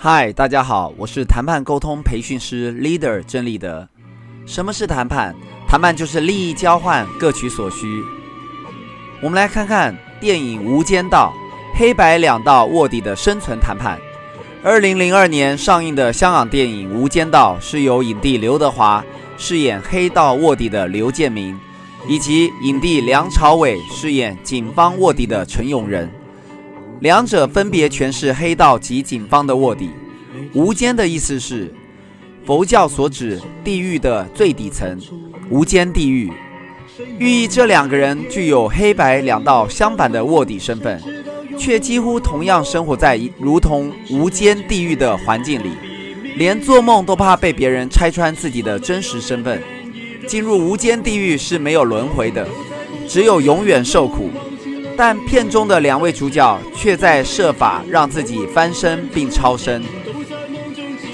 嗨，大家好，我是谈判沟通培训师 Leader 郑立德。什么是谈判？谈判就是利益交换，各取所需。我们来看看电影《无间道》，黑白两道卧底的生存谈判。二零零二年上映的香港电影《无间道》是由影帝刘德华饰演黑道卧底的刘建明，以及影帝梁朝伟饰演警方卧底的陈永仁。两者分别诠释黑道及警方的卧底。无间的意思是佛教所指地狱的最底层，无间地狱，寓意这两个人具有黑白两道相反的卧底身份，却几乎同样生活在如同无间地狱的环境里，连做梦都怕被别人拆穿自己的真实身份。进入无间地狱是没有轮回的，只有永远受苦。但片中的两位主角却在设法让自己翻身并超生。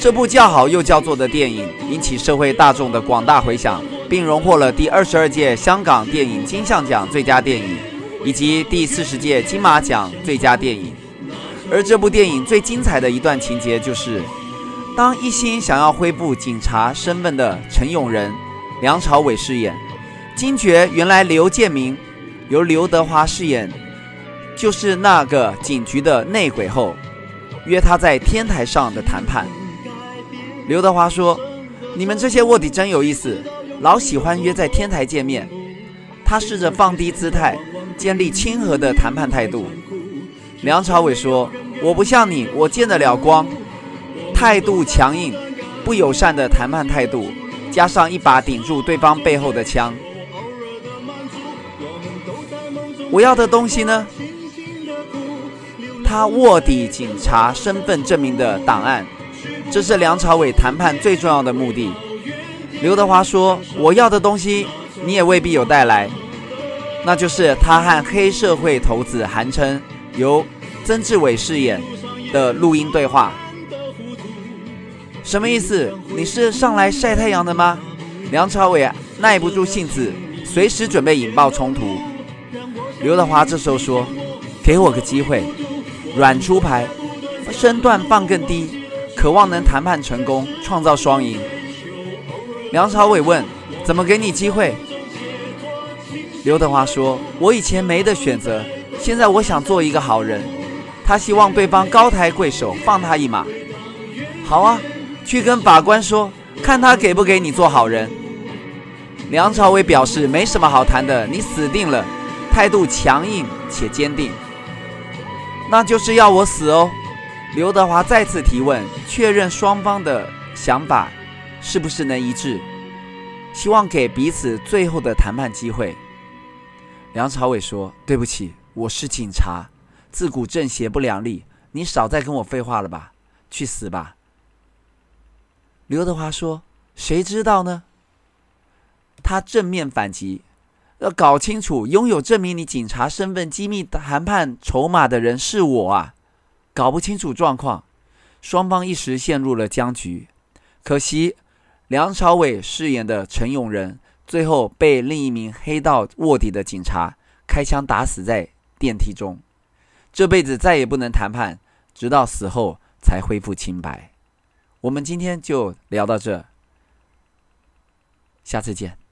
这部叫好又叫座的电影引起社会大众的广大回响，并荣获了第二十二届香港电影金像奖最佳电影以及第四十届金马奖最佳电影。而这部电影最精彩的一段情节就是，当一心想要恢复警察身份的陈永仁、梁朝伟饰演，惊觉原来刘建明。由刘德华饰演，就是那个警局的内鬼后，约他在天台上的谈判。刘德华说：“你们这些卧底真有意思，老喜欢约在天台见面。”他试着放低姿态，建立亲和的谈判态度。梁朝伟说：“我不像你，我见得了光。”态度强硬、不友善的谈判态度，加上一把顶住对方背后的枪。我要的东西呢？他卧底警察身份证明的档案，这是梁朝伟谈判最重要的目的。刘德华说：“我要的东西你也未必有带来，那就是他和黑社会头子韩琛由曾志伟饰演的录音对话。”什么意思？你是上来晒太阳的吗？梁朝伟耐不住性子，随时准备引爆冲突。刘德华这时候说：“给我个机会，软出牌，身段放更低，渴望能谈判成功，创造双赢。”梁朝伟问：“怎么给你机会？”刘德华说：“我以前没得选择，现在我想做一个好人。”他希望对方高抬贵手，放他一马。好啊，去跟法官说，看他给不给你做好人。梁朝伟表示：“没什么好谈的，你死定了。”态度强硬且坚定，那就是要我死哦！刘德华再次提问，确认双方的想法是不是能一致，希望给彼此最后的谈判机会。梁朝伟说：“对不起，我是警察，自古正邪不两立，你少再跟我废话了吧，去死吧！”刘德华说：“谁知道呢？”他正面反击。要搞清楚，拥有证明你警察身份机密谈判筹码的人是我啊！搞不清楚状况，双方一时陷入了僵局。可惜，梁朝伟饰演的陈永仁最后被另一名黑道卧底的警察开枪打死在电梯中，这辈子再也不能谈判，直到死后才恢复清白。我们今天就聊到这，下次见。